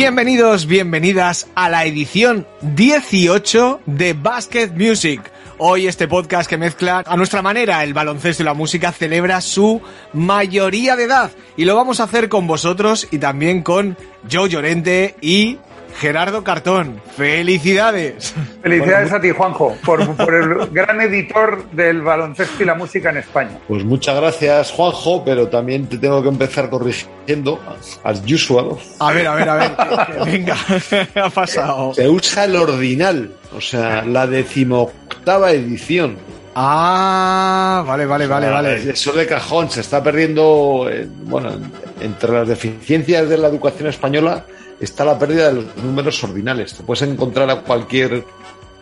Bienvenidos, bienvenidas a la edición 18 de Basket Music. Hoy este podcast que mezcla a nuestra manera el baloncesto y la música celebra su mayoría de edad y lo vamos a hacer con vosotros y también con Joe Llorente y Gerardo Cartón. ¡Felicidades! Felicidades a ti, Juanjo, por, por el gran editor del baloncesto y la música en España. Pues muchas gracias, Juanjo, pero también te tengo que empezar corrigiendo, as usual. A ver, a ver, a ver, venga, ¿qué ha pasado? Se usa el ordinal, o sea, la decimoctava edición. Ah, vale, vale, vale, Ah, vale. Eso de cajón se está perdiendo, eh, bueno, entre las deficiencias de la educación española está la pérdida de los números ordinales. Te puedes encontrar a cualquier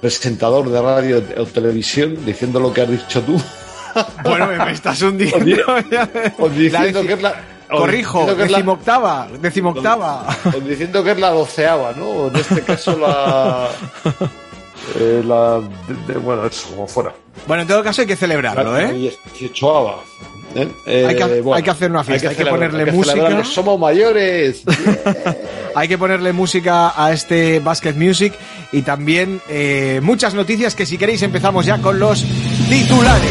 presentador de radio o televisión diciendo lo que has dicho tú, Bueno, me, estás hundiendo. o diciendo que es la... o Corrijo, que decimoctava, decimoctava. o diciendo que es la doceava, ¿no? O en este caso la... eh, la de- de- bueno, eso, como fuera. Bueno, en todo caso hay que celebrarlo, La ¿eh? 18ava. ¿eh? Eh, Hay que- bueno, hay que hacer una fiesta, hay que ponerle hay que música. Somos mayores. Hay que ponerle música a este Basket Music y también eh, muchas noticias que si queréis empezamos ya con los titulares.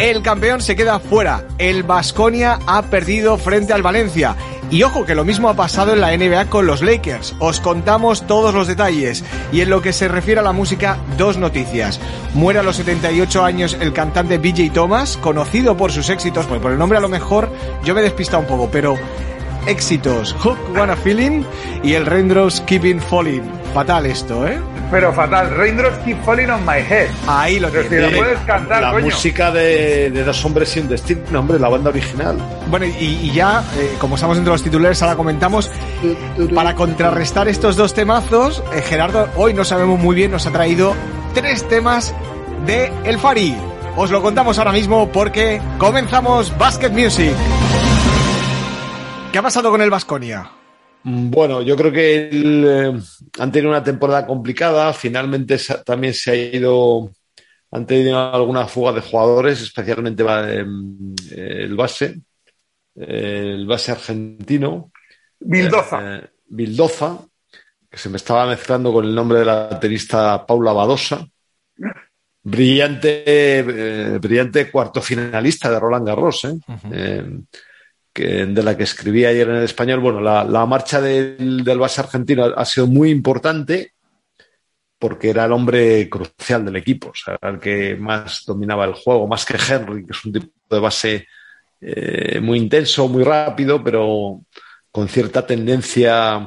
El campeón se queda fuera. El Vasconia ha perdido frente al Valencia. Y ojo que lo mismo ha pasado en la NBA con los Lakers. Os contamos todos los detalles. Y en lo que se refiere a la música, dos noticias. Muere a los 78 años el cantante BJ Thomas, conocido por sus éxitos, porque por el nombre a lo mejor yo me he despistado un poco, pero éxitos Hook Wanna Feeling y el Raindrops Keeping Falling. Fatal esto, ¿eh? Pero fatal, Raindrops Keep Falling on My Head. Ahí lo Pero si tienes. lo puedes cantar, la coño. música de, de Dos Hombres y un Destino, hombre, la banda original. Bueno, y, y ya, eh, como estamos entre los titulares, ahora comentamos, para contrarrestar estos dos temazos, eh, Gerardo, hoy no sabemos muy bien, nos ha traído tres temas de El Fari. Os lo contamos ahora mismo porque comenzamos Basket Music. ¿Qué ha pasado con el Vasconia? Bueno, yo creo que el, eh, han tenido una temporada complicada. Finalmente también se ha ido, han tenido alguna fuga de jugadores, especialmente em, el base, eh, el base argentino. Bildoza. Eh, Bildoza, que se me estaba mezclando con el nombre de la tenista Paula Badosa. Brillante, eh, brillante cuarto finalista de Roland Garros, ¿eh? Eh, de la que escribí ayer en el español. Bueno, la, marcha del, del base argentino ha, sido muy importante porque era el hombre crucial del equipo, o sea, el que más dominaba el juego, más que Henry, que es un tipo de base eh, muy intenso, muy rápido, pero con cierta tendencia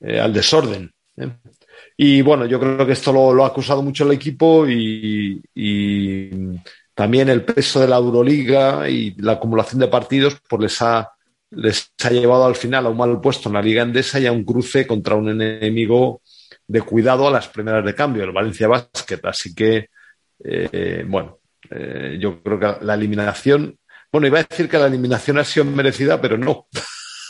eh, al desorden. ¿eh? Y bueno, yo creo que esto lo, ha acusado mucho el equipo y también el peso de la Euroliga y la acumulación de partidos pues les ha, les ha llevado al final a un mal puesto en la Liga Endesa y a un cruce contra un enemigo de cuidado a las primeras de cambio, el Valencia Basket. Así que, eh, bueno, eh, yo creo que la eliminación, bueno, iba a decir que la eliminación ha sido merecida, pero no.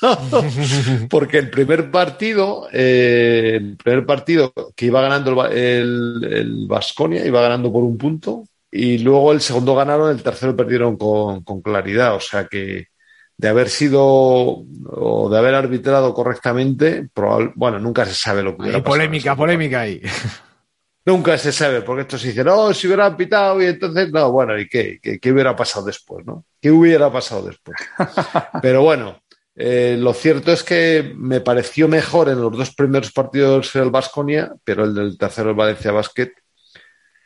Porque el primer partido, eh, el primer partido que iba ganando el, Baskonia, iba ganando por un punto, y luego el segundo ganaron, el tercero perdieron con, con claridad. O sea que de haber sido o de haber arbitrado correctamente, probable- bueno, nunca se sabe lo que hubiera Hay pasado. polémica, polémica ahí. Nunca se sabe, porque estos dicen, oh, si hubieran pitado y entonces, no, bueno, ¿y qué? ¿Qué, qué hubiera pasado después, no? ¿Qué hubiera pasado después? Pero bueno, eh, lo cierto es que me pareció mejor en los dos primeros partidos el Vasconia, pero el del tercero, el Valencia Basket,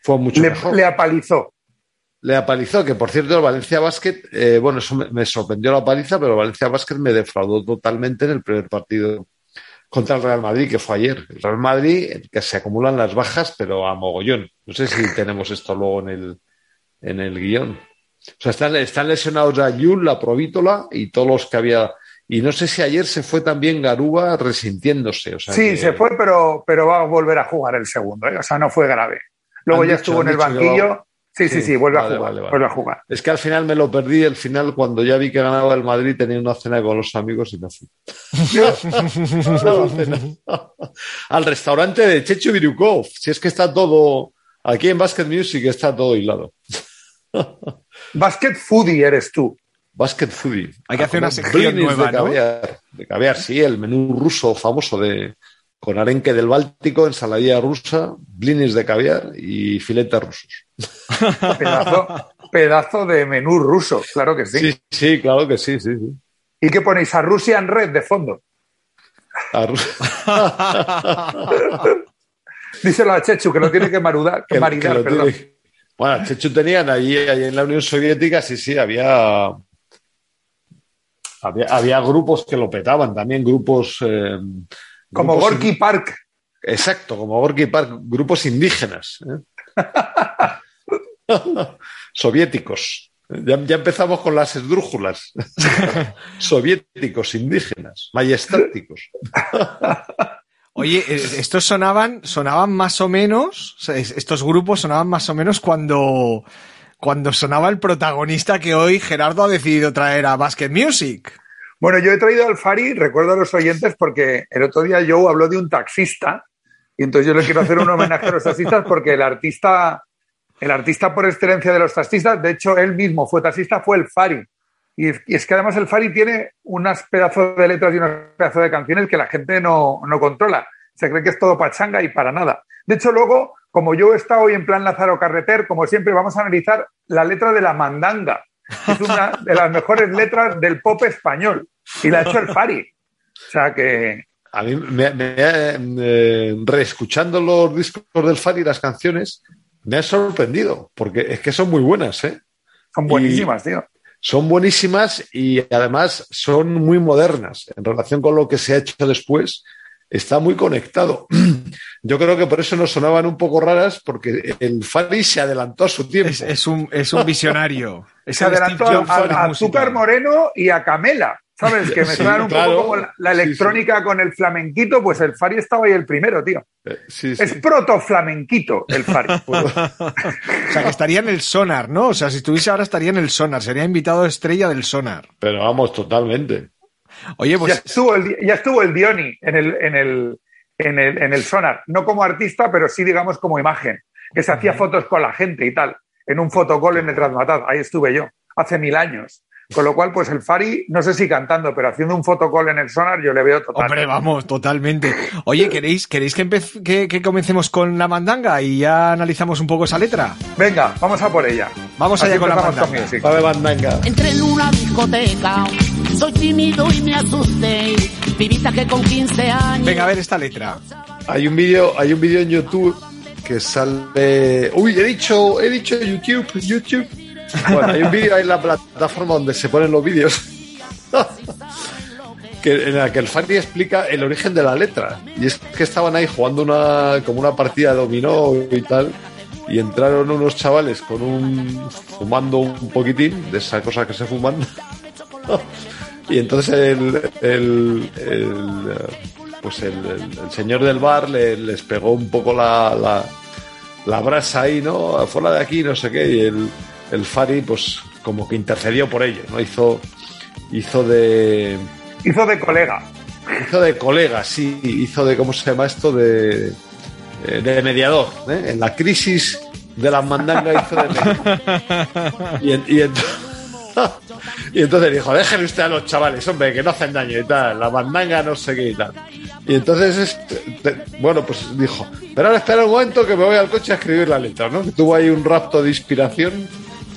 fue mucho Le, mejor. le apalizó. le apalizó, que por cierto el Valencia Basket, eh, bueno, eso me, me sorprendió la paliza, pero el Valencia Basket me defraudó totalmente en el primer partido contra el Real Madrid, que fue ayer. El Real Madrid, que se acumulan las bajas, pero a mogollón. No sé si tenemos esto luego en el, en el guion. O sea, están, están lesionados a Yul, la Provítola y todos los que había. Y no sé si ayer se fue también Garúa resintiéndose. O sea, Sí, que- se fue, pero, pero va a volver a jugar el segundo, ¿eh? o sea, no fue grave. Luego ya dicho- estuvo en el banquillo. va- Sí, sí, Sí, sí, vuelve vale, a jugar. vale, vale. Vuelve a jugar. Es que al final me lo perdí. El final, cuando ya vi que ganaba el Madrid, tenía una cena con los amigos y no fui. Al restaurante de Checho Virukov. Si es que está todo. Aquí en Basket Music está todo hilado. Basket foodie eres tú. Basket Foodie. Hay que A hacer una sección nueva, de ¿no? caviar. De caviar, sí, el menú ruso famoso de con arenque del Báltico, ensaladilla rusa, blinis de caviar y filetes rusos. Pedazo, pedazo de menú ruso, claro que sí. Sí, sí, claro que sí, sí, sí. ¿Y qué ponéis? A Russian Red de fondo. A Ru- Díselo a Chechu, que lo tiene que marudar, que que- maridar, que perdón. tiene- Bueno, Chechu tenían allí, allí en la Unión Soviética, sí, sí, había, había, había grupos que lo petaban, también grupos... eh, Como Gorky Park. Exacto, como Gorky Park, grupos indígenas. ¿eh? Soviéticos. Ya, ya empezamos con las esdrújulas. Soviéticos, indígenas, majestáticos. Oye, eh, estos sonaban, sonaban más o menos, estos grupos sonaban más o menos cuando, cuando sonaba el protagonista que hoy Gerardo ha decidido traer a Basket Music. Bueno, yo he traído al Fari, recuerdo a los oyentes, porque el otro día Joe habló de un taxista, y entonces yo le quiero hacer un homenaje a los taxistas porque el artista, el artista por excelencia de los taxistas, de hecho él mismo fue taxista, fue el Fari. Y es, que además el Fari tiene unas pedazos de letras y unos pedazos de canciones que la gente no, no controla. Se cree que es todo pachanga y para nada. De hecho, luego, como yo he estado hoy en plan Lázaro Carreter, como siempre, vamos a analizar la letra de la mandanga. Es una de las mejores letras del pop español. Y la ha hecho el Fari. O sea que. A mí, me, me- eh, reescuchando los discos del Fari y las canciones, me ha sorprendido, porque es que son muy buenas, ¿eh? Son buenísimas, tío. Son buenísimas y además son muy modernas en relación con lo que se ha hecho después. Está muy conectado. Yo creo que por eso nos sonaban un poco raras, porque el Fari se adelantó a su tiempo. Es, es un, es un visionario. Es Se el adelantó a, a- Moreno y a Camela. ¿Sabes? Que me Sí, suenan un claro. poco como la, la Sí, electrónica con el flamenquito, pues el Fari estaba ahí el primero, tío. Eh, sí, sí. Es proto-flamenquito el Fari. O sea, que estaría en el sonar, ¿no? O sea, si estuviese ahora estaría en el sonar, sería invitado estrella del sonar. Pero vamos, totalmente. Oye, ya, pues estuvo el, ya estuvo el Dioni en el, en, el, en, el, en el Sonar. No como artista, pero sí, digamos, como imagen. Que se hacía fotos con la gente y tal. En un fotocall en el Transmatad. Ahí estuve yo. Hace mil años. Con lo cual, pues el Fari, no sé si cantando, pero haciendo un fotocall en el Sonar, yo le veo total. Hombre, vamos, totalmente. Oye, ¿queréis, ¿queréis que, que, que comencemos con la mandanga y ya analizamos un poco esa letra? Venga, vamos a por ella. Vamos Así allá con la mandanga. music. Ave Bandanga. Entré en una discoteca, soy tímido y me asusté. Pibita que con 15 años. Venga, a ver esta letra. Hay un vídeo, hay un vídeo en YouTube que sale. Uy, he dicho, he dicho YouTube, YouTube. Bueno, hay un vídeo ahí en la plataforma donde se ponen los vídeos. que, en la que el Fanny explica el origen de la letra. Y es que estaban ahí jugando una, como una partida de dominó y tal. Y entraron unos chavales con un. fumando un poquitín de esa cosa que se fuman. y entonces el, el, el, eh, pues el, el- el señor del bar le- les pegó un poco la, la, la brasa ahí, ¿no? Fuera de aquí, no sé qué. Y el, el Fari, pues como que intercedió por ellos, ¿no? Hizo, hizo de. Hizo de colega. Hizo de colega, sí, hizo de, ¿cómo se llama esto? De, eh, de mediador, ¿eh? En la crisis de las mandangas hizo de mediador. Y, en- y ent- y entonces dijo, déjenme usted a los chavales, hombre, que no hacen daño y tal, la mandanga no sé qué y tal. Y entonces, bueno, pues dijo, pero ahora espera un momento que me voy al coche a escribir la letra, ¿no? Tuvo ahí un rapto de inspiración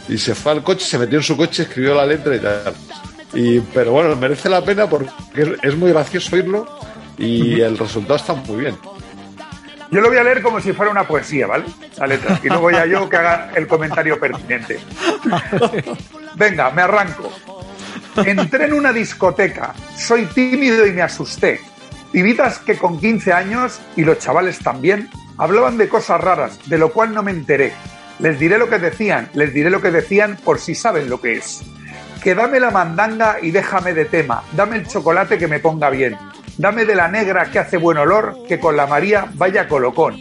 y se fue al coche, se metió en su coche, escribió la letra y tal. Y, pero bueno, merece la pena porque es muy gracioso oírlo y el resultado está muy bien. Yo lo voy a leer como si fuera una poesía, ¿vale? La letra. Y luego ya yo que haga el comentario pertinente. Venga, me arranco. Entré en una discoteca, soy tímido y me asusté. Pibitas que con 15 años, y los chavales también, hablaban de cosas raras, de lo cual no me enteré. Les diré lo que decían, les diré lo que decían por si saben lo que es. Que dame la mandanga y déjame de tema, dame el chocolate que me ponga bien, dame de la negra que hace buen olor, que con la María vaya colocón.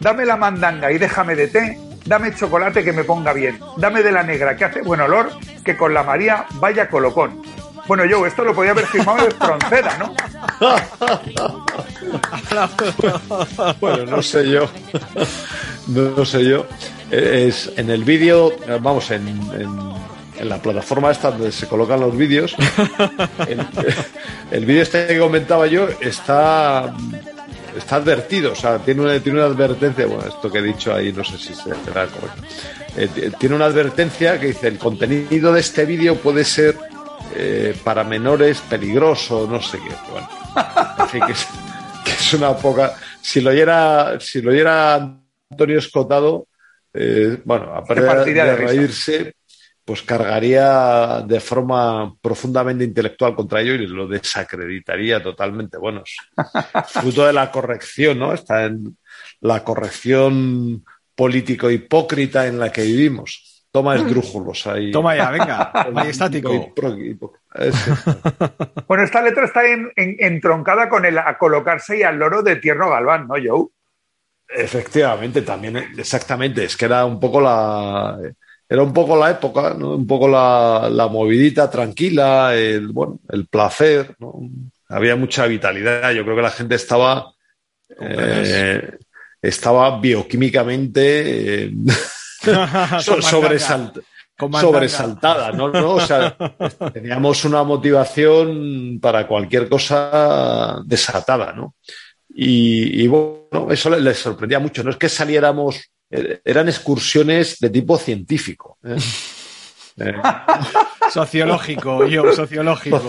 Dame la mandanga y déjame de té, dame chocolate que me ponga bien, dame de la negra que hace buen olor, que con la María vaya colocón. Bueno, yo, esto lo podía haber firmado de Froncera, ¿no? Bueno, no sé yo. No, sé yo. Es, en el vídeo, vamos, en- en la plataforma esta donde se colocan los vídeos, el, el vídeo este que comentaba yo está, está advertido, o sea, tiene una, tiene una advertencia, bueno, esto que he dicho ahí no sé si será correcto. Eh, tiene una advertencia que dice, el contenido de este vídeo puede ser eh, para menores peligroso, no sé qué. Bueno, que es, que es una poca... Si lo oyera, si lo oyera Antonio Escotado, eh, bueno, aparte de, de reírse, pues cargaría de forma profundamente intelectual contra ello y lo desacreditaría totalmente. Bueno, es fruto de la corrección, ¿no? Está en la corrección político hipócrita en la que vivimos. Toma esdrújulos ahí. Toma ya, venga, hipó- ese. Bueno, esta letra está en- en- entroncada con el a colocarse y al loro de Tierno Galván, ¿no, Joe? Efectivamente, también, exactamente, es que era un poco la, era un poco la época, ¿no? un poco la, la movidita tranquila, el, bueno, el placer, ¿no? había mucha vitalidad, yo creo que la gente estaba, eh, estaba bioquímicamente eh, so- sobresalt- sobresaltada, ¿no? ¿no? O sea, teníamos una motivación para cualquier cosa desatada, ¿no? Y, y, bueno, eso le- les sorprendía mucho. No es que saliéramos, eran excursiones de tipo científico. ¿eh? Eh, Sociológico, yo, sociológico.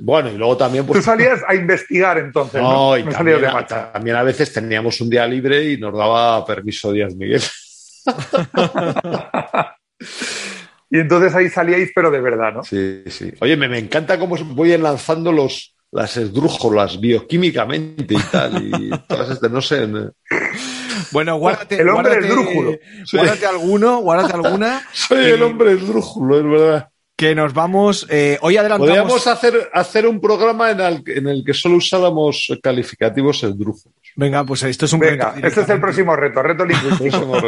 Bueno, y luego también, Tú pues. salías a investigar entonces, ¿no? No, y también, de a, también a veces teníamos un día libre y nos daba permiso Díaz Miguel. Y entonces ahí salíais, pero de verdad, ¿no? Sí, sí. Oye, me, me encanta cómo voy enlazando los, las esdrújulas bioquímicamente y tal. Y todas estas, no sé. en- Bueno, guárdate, El hombre guárdate, esdrújulo. guárdate alguno, guárdate alguna. Soy el hombre esdrújulo, es verdad. Que nos vamos. eh, hoy adelantamos. Podríamos hacer, hacer un programa en el, en el que solo usáramos calificativos esdrújulos. Venga, pues esto es un Venga, reto este es el próximo reto, reto lingüístico.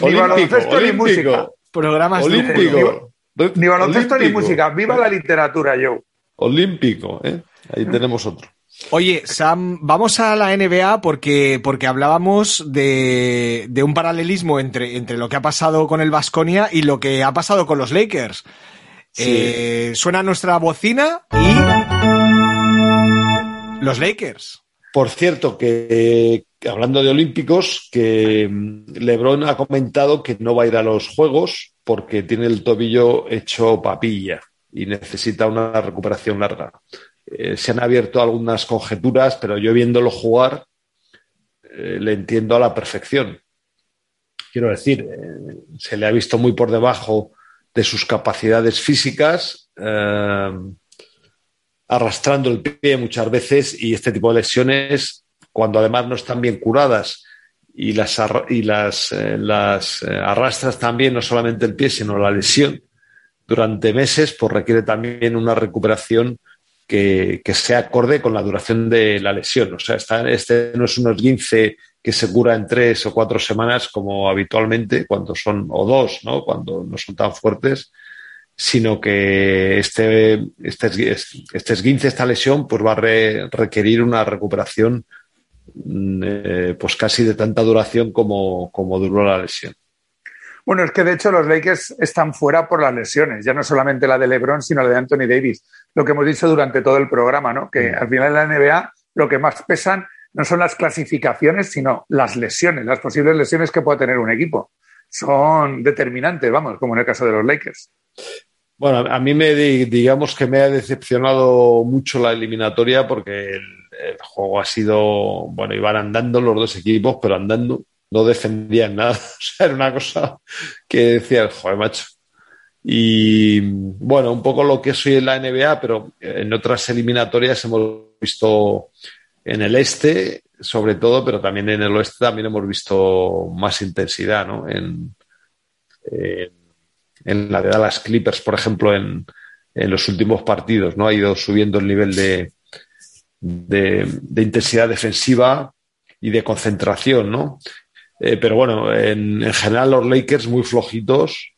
Ni baloncesto ni música. olímpico, Programas de- olímpico. Ni baloncesto ni música. ¡Viva la literatura, Joe! Olímpico, ¿eh? Ahí tenemos otro. Oye, Sam, vamos a la NBA porque, porque hablábamos de, de un paralelismo entre, entre lo que ha pasado con el Vasconia y lo que ha pasado con los Lakers. Sí. Eh, suena nuestra bocina y. Los Lakers. Por cierto, que, que hablando de olímpicos, que mm, Lebron ha comentado que no va a ir a los Juegos porque tiene el tobillo hecho papilla y necesita una recuperación larga. Eh, se han abierto algunas conjeturas, pero yo viéndolo jugar eh, le entiendo a la perfección. Quiero decir, eh, se le ha visto muy por debajo de sus capacidades físicas. arrastrando el pie muchas veces y este tipo de lesiones, cuando además no están bien curadas y las, y las, las arrastras también, no solamente el pie, sino la lesión durante meses, pues requiere también una recuperación que, que sea acorde con la duración de la lesión. O sea, está- este no es un esguince que se cura en tres o cuatro semanas como habitualmente, cuando son, o dos, ¿no? Cuando no son tan fuertes, sino que este, este, este esguince, esta lesión, pues va a re- requerir una recuperación mm, eh, pues casi de tanta duración como, como duró la lesión. Bueno, es que de hecho los Lakers están fuera por las lesiones, ya no solamente la de LeBron, sino la de Anthony Davis. Lo que hemos dicho durante todo el programa, ¿no? Que al final en la NBA lo que más pesan no son las clasificaciones, sino las lesiones, las posibles lesiones que pueda tener un equipo. Son determinantes, vamos, como en el caso de los Lakers. Bueno, a mí me di- digamos que me ha decepcionado mucho la eliminatoria porque el, el juego ha sido, bueno, iban andando los dos equipos, pero andando, no defendían nada. O sea, era una cosa que decía, joder, macho. Y bueno, un poco lo que soy en la NBA, pero en otras eliminatorias hemos visto en el este, sobre todo, pero también en el oeste también hemos visto más intensidad, ¿no? En, en, la de Dallas Clippers, por ejemplo, en, en los últimos partidos, ¿no? Ha ido subiendo el nivel de, de, intensidad defensiva y de concentración, ¿no? Eh, pero bueno, en, en, general los Lakers muy flojitos,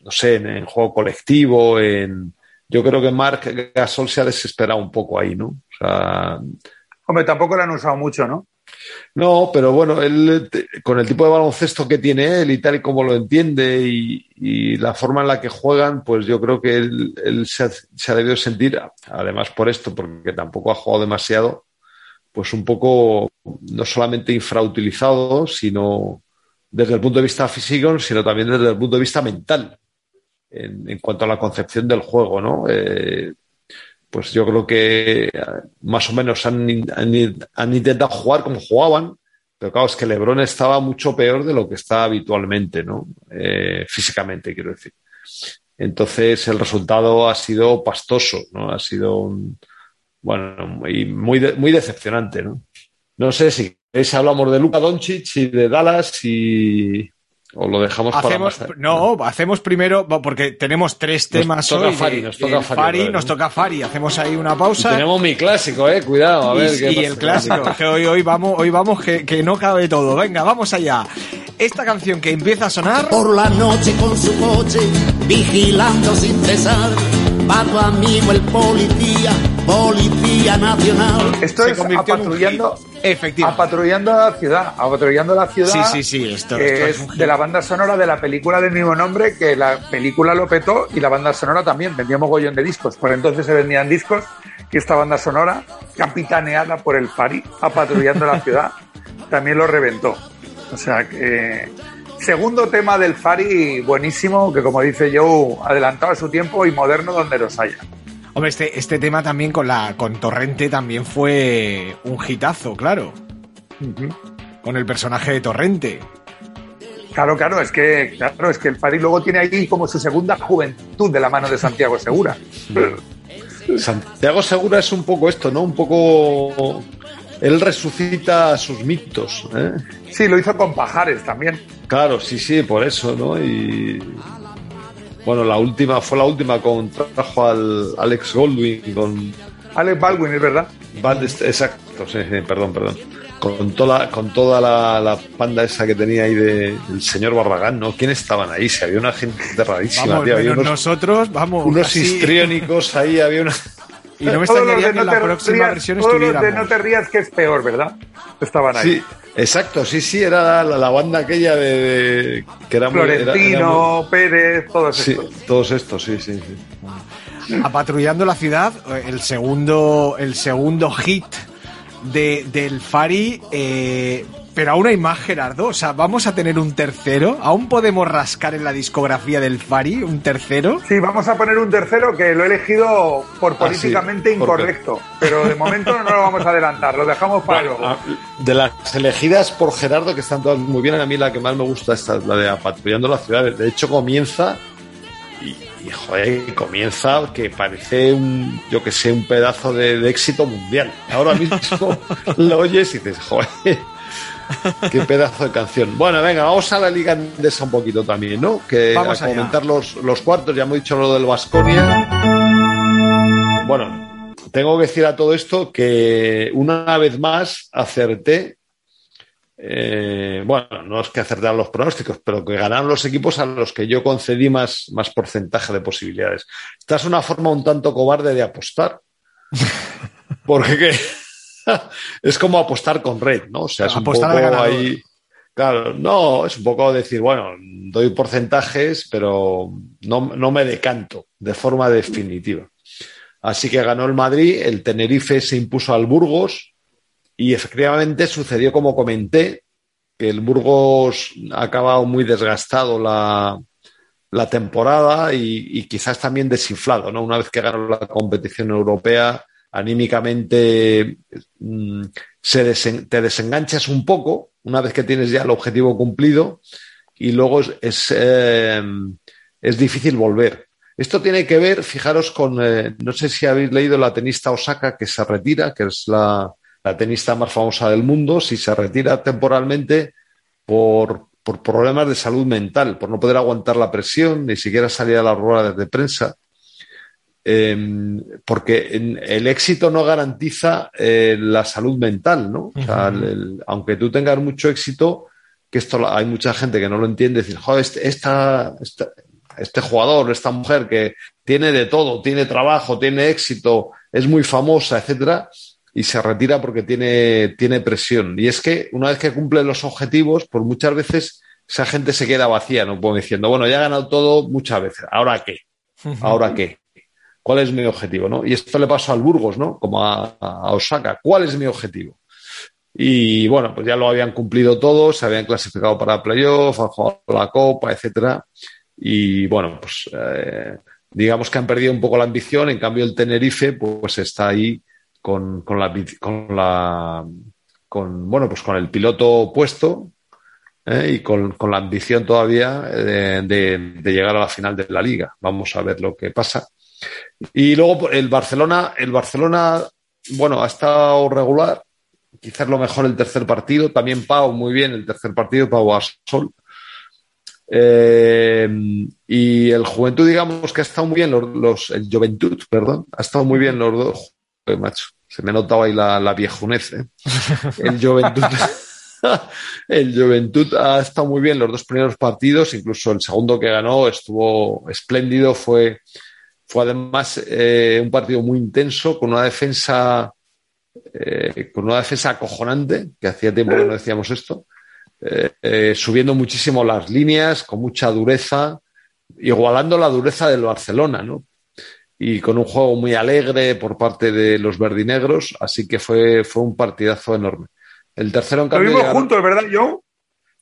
no sé, en, en, juego colectivo, en... Yo creo que Mark Gasol se ha desesperado un poco ahí, ¿no? O sea... Hombre, tampoco lo han usado mucho, ¿no? No, pero bueno, él con el tipo de baloncesto que tiene él y tal y como lo entiende y, y la forma en la que juegan, pues yo creo que él, él se, ha, se, ha, debido sentir, además por esto, porque tampoco ha jugado demasiado, pues un poco no solamente infrautilizado, sino desde el punto de vista físico, sino también desde el punto de vista mental, en, cuanto a la concepción del juego, ¿no? Eh, pues yo creo que más o menos han, han, intentado jugar como jugaban, pero claro, es que Lebron estaba mucho peor de lo que está habitualmente, ¿no? Eh, físicamente, quiero decir. Entonces el resultado ha sido pastoso, ¿no? Ha sido un, bueno, muy, de, muy decepcionante, ¿no? No sé si queréis hablamos de Luka Doncic y de Dallas y o lo dejamos hacemos, para más No, hacemos primero, porque tenemos tres temas nos toca hoy. Fari, nos toca Fari, Fari ¿no? nos toca Fari. Hacemos ahí una pausa. Y tenemos mi clásico, eh, cuidado, a ver y, qué y pasa. el clásico, que hoy, hoy vamos, hoy vamos que, que no cabe todo. Venga, vamos allá. Esta canción que empieza a sonar. Por la noche con su coche, vigilando sin cesar. Va tu amigo el policía, policía nacional. Esto Se es convirtió en Efectivamente. apatrullando la ciudad, apatrullando la ciudad. Sí, sí, sí, esto, que esto es de la banda sonora de la película del mismo nombre, que la película lo petó y la banda sonora también, vendió mogollón de discos. Por entonces se vendían discos y esta banda sonora, capitaneada por el Fari, apatrullando la ciudad, también lo reventó. O sea que segundo tema del Fari buenísimo, que como dice Joe, adelantado a su tiempo y moderno donde los haya. Hombre, este, este tema también con la con Torrente también fue un hitazo, claro. Uh -huh. Con el personaje de Torrente. Claro, claro, es que claro, es que el Fari luego tiene ahí como su segunda juventud de la mano de Santiago Segura. Santiago Segura es un poco esto, ¿no? Un poco él resucita sus mitos. ¿eh? Sí, lo hizo con Pajares también. Claro, sí, sí, por eso, ¿no? Y bueno, la última fue la última con trajo al Alex Goldwyn con Alex Baldwin, es verdad. Exacto, sí, sí, perdón, perdón. Con toda, con toda la, la, panda esa que tenía ahí del de, señor Barragán, ¿no? ¿Quién estaban ahí? Si había una gente rarísima, vamos, tío. Había unos, nosotros, vamos. Unos así. histriónicos ahí, había una. Y no me extrañaría que no la próxima rías, versión todos estuviéramos. Los de no te rías que es peor, ¿verdad? Estaban ahí. Sí, exacto, sí, sí, era la, la banda aquella de, de que era Florentino, muy, era, era muy... Pérez, todos sí, estos. Todos estos, sí, sí, sí. Apatrullando la ciudad, el segundo, el segundo hit de, del Fari, eh, pero aún hay más, Gerardo. O sea, vamos a tener un tercero. ¿Aún podemos rascar en la discografía del Fari un tercero? Sí, vamos a poner un tercero que lo he elegido por políticamente ah, sí, incorrecto. Pero de momento no lo vamos a adelantar, lo dejamos para bueno, luego. De las elegidas por Gerardo, que están todas muy bien, a mí la que más me gusta es la de Patrullando la Ciudad. De hecho, comienza y, y joder, comienza que parece un, yo que sé, un pedazo de, de éxito mundial. Ahora mismo lo oyes y dices, joder. Qué pedazo de canción. Bueno, venga, vamos a la Liga Andesa un poquito también, ¿no? Que vamos a comentar los, los, cuartos, ya hemos dicho lo del Vasconia. Bueno, tengo que decir a todo esto que una vez más acerté. Eh, bueno, no es que acertaran los pronósticos, pero que ganaron los equipos a los que yo concedí más, más porcentaje de posibilidades. Esta es una forma un tanto cobarde de apostar. Porque ¿qué? es como apostar con red, ¿no? O sea, es apostar un poco ahí. Claro, no, es un poco decir, bueno, doy porcentajes, pero no, no me decanto de forma definitiva. Así que ganó el Madrid, el Tenerife se impuso al Burgos y efectivamente sucedió como comenté, que el Burgos ha acabado muy desgastado la, la temporada y, y, quizás también desinflado, ¿no? Una vez que ganó la competición europea, anímicamente mm, se te desenganchas un poco una vez que tienes ya el objetivo cumplido y luego es, es, eh, es difícil volver. Esto tiene que ver, fijaros, con, eh, no sé si habéis leído la tenista Osaka que se retira, que es la, la tenista más famosa del mundo, si se retira temporalmente por, por problemas de salud mental, por no poder aguantar la presión, ni siquiera salir a las ruedas de prensa. Eh, porque el éxito no garantiza eh, la salud mental, ¿no? O sea, el- el- aunque tú tengas mucho éxito, que esto hay mucha gente que no lo entiende, decir, joder, este, esta, esta- este jugador, esta mujer que tiene de todo, tiene trabajo, tiene éxito, es muy famosa, etcétera, y se retira porque tiene, tiene presión. Y es que una vez que cumple los objetivos, pues muchas veces esa gente se queda vacía, ¿no? Como diciendo, bueno, ya he ganado todo muchas veces, ¿ahora qué? ¿Ahora qué? ¿Cuál es mi objetivo? ¿no? Y esto le pasó al Burgos, ¿no? Como a, Osaka. ¿Cuál es mi objetivo? Y bueno, pues ya lo habían cumplido todos, se habían clasificado para playoff, han jugado la Copa, etcétera. Y bueno, pues eh, digamos que han perdido un poco la ambición, en cambio el Tenerife pues está ahí con, con la con bueno pues con el piloto puesto ¿eh? y con, con la ambición todavía de llegar a la final de la liga. Vamos a ver lo que pasa. Y luego el Barcelona, el Barcelona, bueno, ha estado regular, quizás lo mejor el tercer partido, también Pau muy bien el tercer partido, Pau Gasol. Eh, y el Juventud, digamos que ha estado muy bien, los, los- el Juventud, perdón, ha estado muy bien los dos. Joder, macho, se me ha notado ahí la, la viejunez. ¿eh? El Juventud. El Juventud ha estado muy bien los dos primeros partidos, incluso el segundo que ganó estuvo espléndido, fue, fue además eh, un partido muy intenso, con una defensa, eh, con una defensa acojonante, que hacía tiempo que no decíamos esto, eh, subiendo muchísimo las líneas, con mucha dureza, igualando la dureza del Barcelona, ¿no? Y con un juego muy alegre por parte de los verdinegros, así que fue, fue un partidazo enorme. El tercero, en Lo cambio, vimos llegaron- juntos, ¿verdad, Joe?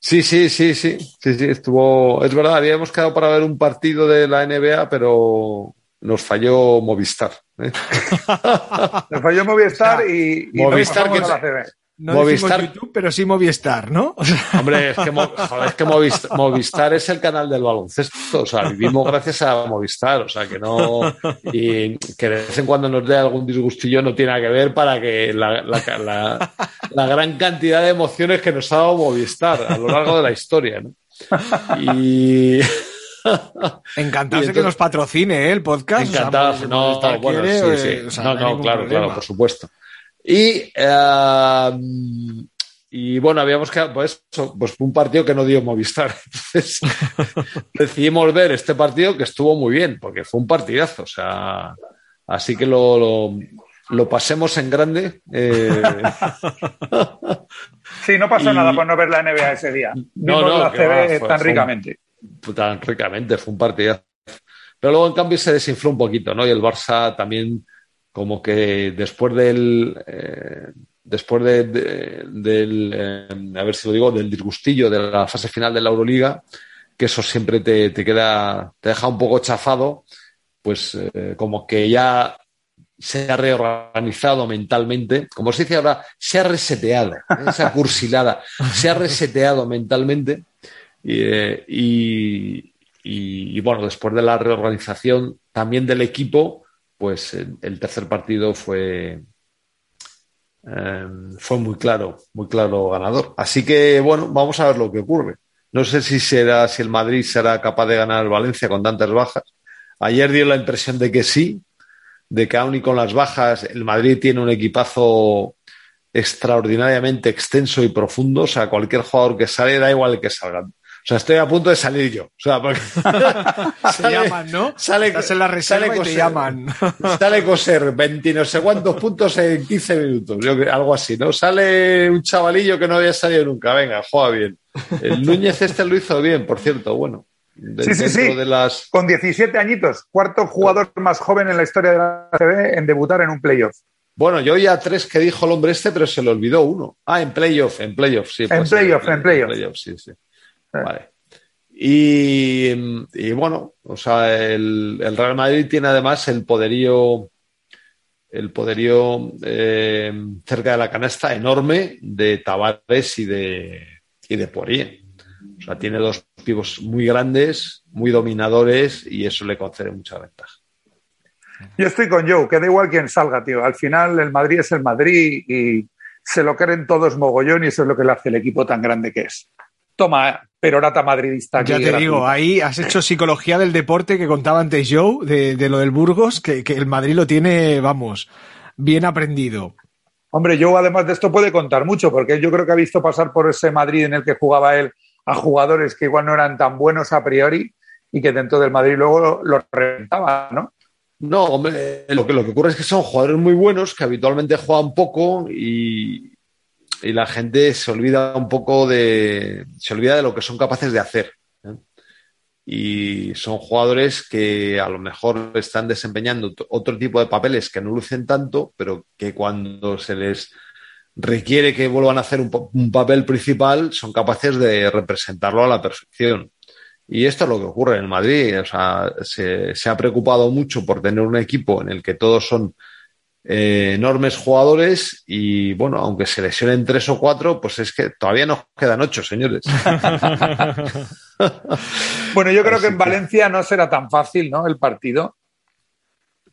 Sí, sí, sí, sí, sí, sí, estuvo. Es verdad, habíamos quedado para ver un partido de la NBA, pero nos falló Movistar. ¿eh? Nos falló Movistar y, y Movistar nos que a la. No Movistar- YouTube, pero sí Movistar, ¿no? O sea, Hombre, es que, joder, es que Movistar, Movistar es el canal del baloncesto, o sea, vivimos gracias a Movistar, o sea, que no. Y que de vez en cuando nos dé algún disgustillo no tiene nada que ver para que la, la- la- la gran cantidad de emociones que nos ha dado Movistar a lo largo de la historia, ¿no? Y. encantado Y de que nos patrocine ¿eh? el podcast. Encantado. O sea, no, Movistar bueno, quiere, sí, eh, sí. o sea, no, no, claro, problema. claro, por supuesto. Y, eh, y bueno, habíamos quedado, pues, eso, pues un partido que no dio Movistar. Entonces, decidimos ver este partido que estuvo muy bien, porque fue un partidazo. O sea, así que lo, lo, lo pasemos en grande. eh, Sí, no pasó Y- nada por no ver la NBA ese día. No, Vimos no, la CB tan fue ricamente. Tan ricamente, fue un partidazo. Pero luego, en cambio, se desinfló un poquito, ¿no? Y el Barça también, como que después del. eh, después de- de- del. eh, a ver si lo digo, del disgustillo de la fase final de la Euroliga, que eso siempre te, te queda. te deja un poco chafado, pues eh, como que ya se ha reorganizado mentalmente, como se dice ahora, se ha reseteado, esa cursilada, se ha reseteado mentalmente y, eh, y, y- bueno, después de la reorganización también del equipo, pues el, el tercer partido fue, eh, fue muy claro, muy claro ganador. Así que bueno, vamos a ver lo que ocurre. No sé si será, si el Madrid será capaz de ganar el Valencia con tantas bajas. Ayer dio la impresión de que sí, de que aún y con las bajas, el Madrid tiene un equipazo extraordinariamente extenso y profundo. O sea, cualquier jugador que sale, da igual el que salga. O sea, estoy a punto de salir yo. O sea, porque Te llaman, ¿no? Sale, Estás en la reserva sale y te coser- llaman. Sale coser 20 no sé cuántos puntos en 15 minutos. Yo algo así, ¿no? Sale un chavalillo que no había salido nunca. Venga, juega bien. El Núñez este lo hizo bien, por cierto. Bueno, de- Sí, sí, sí. de las. Con 17 añitos, cuarto jugador más joven en la historia de la CB en debutar en un playoff. Bueno, yo oía tres que dijo el hombre este, pero se le olvidó uno. Ah, en playoff, en playoff, sí. En puede ser, playoff, en playoff. sí, sí. Vale. Y, y bueno, o sea, el, el Real Madrid tiene además el poderío el poderío eh, cerca de la canasta enorme de Tavares y de, y de Poirier. O sea, tiene dos pibos muy grandes, muy dominadores y eso le concede mucha ventaja. Yo estoy con Joe, que da igual quién salga, tío. Al final el Madrid es el Madrid y se lo creen todos mogollón y eso es lo que le hace el equipo tan grande que es. Toma, perorata madridista. Ya te digo, ahí has hecho psicología del deporte que contaba antes Joe, de, de lo del Burgos, que, que el Madrid lo tiene, vamos, bien aprendido. Hombre, Joe además de esto puede contar mucho, porque yo creo que ha visto pasar por ese Madrid en el que jugaba él a jugadores que igual no eran tan buenos a priori y que dentro del Madrid luego los reventaba, ¿no? No, hombre, lo que, lo que ocurre es que son jugadores muy buenos que habitualmente juegan poco y, y la gente se olvida un poco de. se olvida de lo que son capaces de hacer. ¿eh? Y son jugadores que a lo mejor están desempeñando otro tipo de papeles que no lucen tanto, pero que cuando se les requiere que vuelvan a hacer un, pa- un papel principal, son capaces de representarlo a la perfección. Y esto es lo que ocurre en Madrid. O sea, se, se ha preocupado mucho por tener un equipo en el que todos son eh, enormes jugadores y, bueno, aunque se lesionen tres o cuatro, pues es que todavía nos quedan ocho, señores. Bueno, yo creo Así que en Valencia no será tan fácil, ¿no? El partido.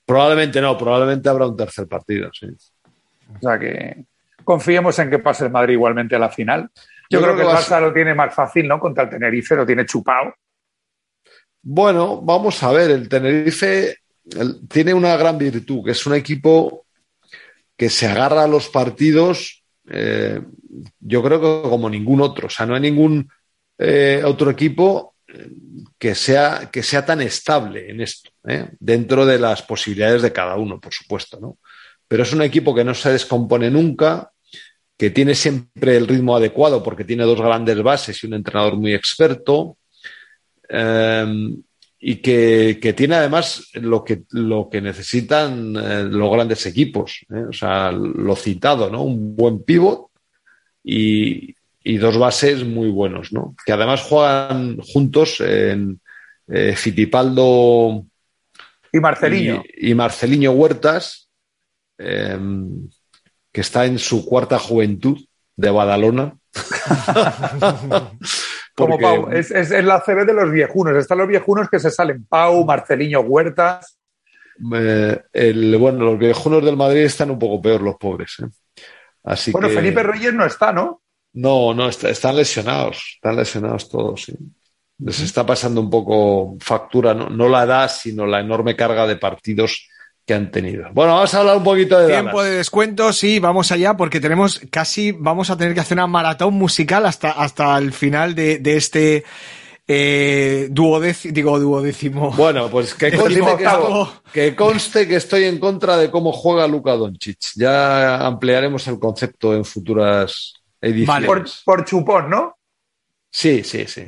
probablemente no, probablemente habrá un tercer partido. Sí. O sea que confiemos en que pase el Madrid igualmente a la final. Yo, Yo creo, creo que que el Barça lo tiene más fácil, ¿no? Contra el Tenerife lo tiene chupado. Bueno, vamos a ver, el Tenerife tiene una gran virtud, que es un equipo que se agarra a los partidos, eh, yo creo que como ningún otro. O sea, no hay ningún eh, otro equipo eh, que sea, que sea tan estable en esto, dentro de las posibilidades de cada uno, por supuesto, ¿no? Pero es un equipo que no se descompone nunca, que tiene siempre el ritmo adecuado porque tiene dos grandes bases y un entrenador muy experto. Y que, que tiene además lo que, lo que necesitan eh, los grandes equipos. ¿eh? O sea, lo citado, ¿no? Un buen pivot y, y dos bases muy buenos, ¿no? Que además juegan juntos en eh, Fitipaldo Y Marceliño. y, y Marceliño Huertas, eh, que está en su cuarta juventud de Badalona. Como Pau, es, es, es la CB de los viejunos. Están los viejunos que se salen. Pau, Marceliño Huertas. Eh, el, bueno, los viejunos del Madrid están un poco peor, los pobres. ¿eh? Así Bueno, que, Felipe Reyes no está, ¿no? No, no, está- están lesionados. Están lesionados todos, sí. Les está pasando un poco factura, ¿no? no la edad, sino la enorme carga de partidos que han tenido. Bueno, vamos a hablar un poquito de Tiempo Dallas. de descuento, sí, vamos allá porque tenemos casi, vamos a tener que hacer una maratón musical hasta, hasta el final de, de este eh, duodécimo, digo duodécimo. Bueno, pues que conste que, Decimoctavo. esto- que conste que estoy en contra de cómo juega Luka Doncic. Ya ampliaremos el concepto en futuras ediciones. Vale. Por, por chupón, ¿no? Sí, sí, sí.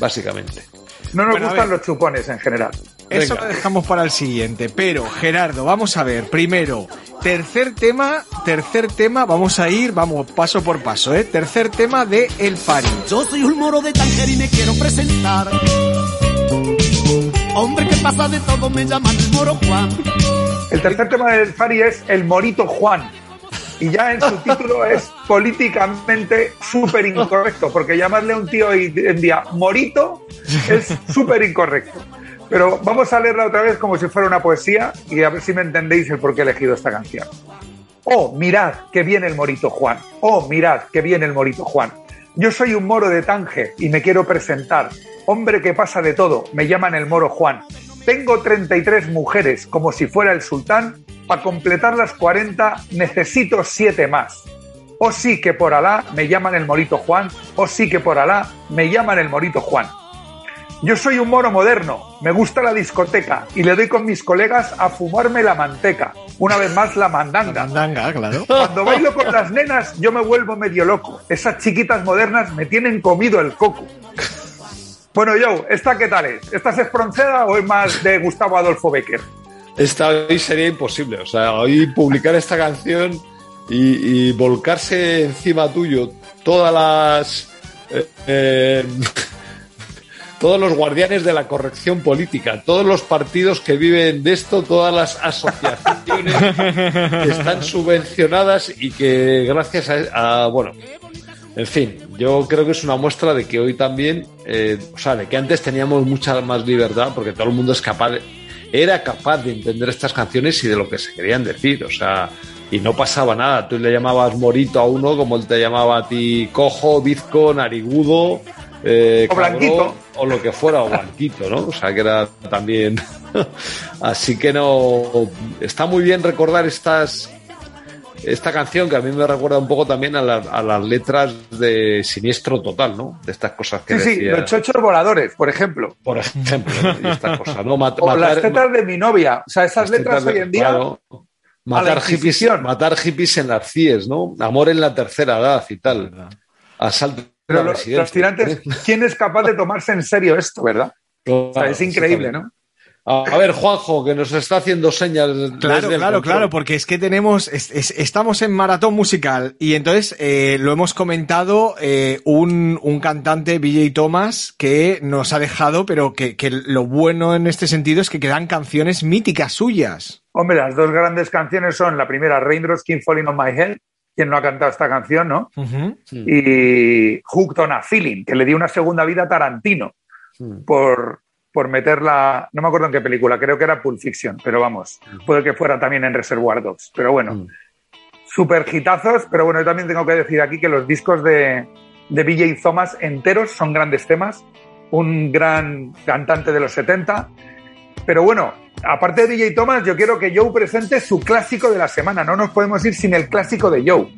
Básicamente. No nos Bueno, gustan los chupones en general. Eso Venga. lo dejamos para el siguiente. Pero, Gerardo, vamos a ver. Primero, tercer tema, tercer tema, vamos a ir, vamos, paso por paso, ¿eh? Tercer tema de El Fari. Yo soy un moro de Tánger y me quiero presentar. Hombre que pasa de todo, me llaman el moro Juan. El tercer tema del Fari es El Morito Juan. Y ya en su título es políticamente súper incorrecto, porque llamarle a un tío hoy en día Morito es súper incorrecto. Pero vamos a leerla otra vez como si fuera una poesía y a ver si me entendéis el por qué he elegido esta canción. Oh, mirad que viene el Morito Juan. Oh, mirad que viene el Morito Juan. Yo soy un moro de Tánger y me quiero presentar. Hombre que pasa de todo, me llaman el moro Juan. Tengo 33 mujeres como si fuera el sultán. Para completar las 40 necesito 7 más. Oh sí que por Alá me llaman el Morito Juan. Oh sí que por Alá me llaman el Morito Juan. Yo soy un moro moderno, me gusta la discoteca y le doy con mis colegas a fumarme la manteca. Una vez más la mandanga. Andanga, claro. Cuando bailo con las nenas yo me vuelvo medio loco. Esas chiquitas modernas me tienen comido el coco. Bueno, Joe, ¿esta qué tal es? ¿Esta es espronceda o es más de Gustavo Adolfo Becker? Esta hoy sería imposible. O sea, hoy publicar esta canción y, y volcarse encima tuyo todas las. eh, eh, todos los guardianes de la corrección política, todos los partidos que viven de esto, todas las asociaciones que están subvencionadas y que gracias a, bueno, en fin, yo creo que es una muestra de que hoy también, eh, o sea, de que antes teníamos mucha más libertad porque todo el mundo es capaz, era capaz de entender estas canciones y de lo que se querían decir, o sea, y no pasaba nada. Tú le llamabas morito a uno como él te llamaba a ti cojo, bizco, narigudo, eh, O blanquito. o lo que fuera, o blanquito, ¿no? O sea, que era también. Así que no. Está muy bien recordar estas esta canción que a mí me recuerda un poco también a, la- a las letras de Siniestro Total, ¿no? De estas cosas que Sí, sí, decía, los chochos voladores, por ejemplo. por ejemplo, estas cosas, ¿no? Mat- O las tetas de mi novia. O sea, esas letras de- hoy en día. claro, matar hippies, matar hippies en las CIES, ¿no? Amor en la tercera edad y tal. Asalto Pero los, los tirantes, ¿quién es capaz de tomarse en serio esto, verdad? O sea, es increíble. ¿no? A, a ver, Juanjo, que nos está haciendo señas. Claro, claro, claro, porque es que tenemos, es- es- estamos en maratón musical y entonces eh, lo hemos comentado eh, un, un cantante, BJ Thomas, que nos ha dejado, pero que, que lo bueno en este sentido es que quedan canciones míticas suyas. Hombre, las dos grandes canciones son la primera, Raindrops Keep Falling on My Head, quien no ha cantado esta canción, ¿no? Y Hooked on a Feeling, que le dio una segunda vida a Tarantino por, por meterla, no me acuerdo en qué película, creo que era Pulp Fiction, pero vamos, puede que fuera también en Reservoir Dogs. Pero bueno, Mm. super hitazos, pero bueno, yo también tengo que decir aquí que los discos de, de BJ Thomas enteros son grandes temas, un gran cantante de los 70, pero bueno, aparte de DJ Thomas, yo quiero que Joe presente su clásico de la semana, no nos podemos ir sin el clásico de Joe.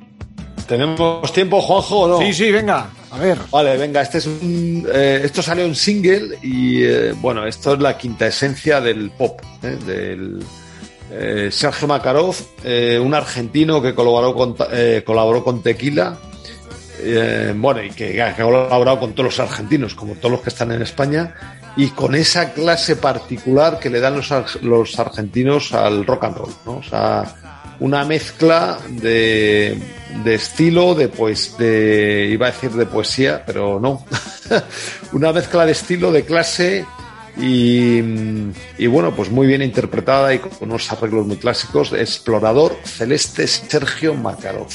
¿Tenemos tiempo, Juanjo, o no? Sí, sí, venga, a ver. Vale, venga, este es un, eh, esto salió en single y eh, bueno, esto es la quinta esencia del pop, ¿eh? del eh, Sergio Makarov, eh, un argentino que colaboró con, ta- eh, colaboró con Tequila, eh, bueno, y que, que ha colaborado con todos los argentinos, como todos los que están en España, y con esa clase particular que le dan los, ar- los argentinos al rock and roll, ¿no? O sea, una mezcla de, de estilo, de pues, de, iba a decir de poesía, pero no, una mezcla de estilo, de clase y, y bueno, pues muy bien interpretada y con unos arreglos muy clásicos, explorador celeste Sergio Makarov.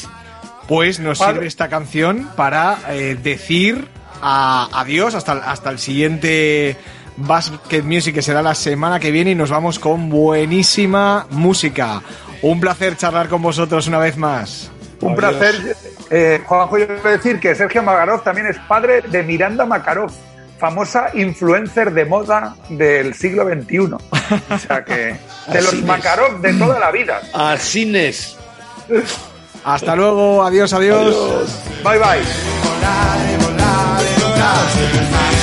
Pues nos sirve esta canción para eh, decir a- adiós hasta, el- hasta el siguiente Basket Music que será la semana que viene y nos vamos con buenísima música. Un placer charlar con vosotros una vez más. Un Adiós. placer. Eh, Juanjo, yo quiero decir que Sergio Makarov también es padre de Miranda Makarov, famosa influencer de moda del siglo XXI. O sea que de los. Makarov de toda la vida. Asines. Hasta luego, adiós, adiós. Bye bye. God's in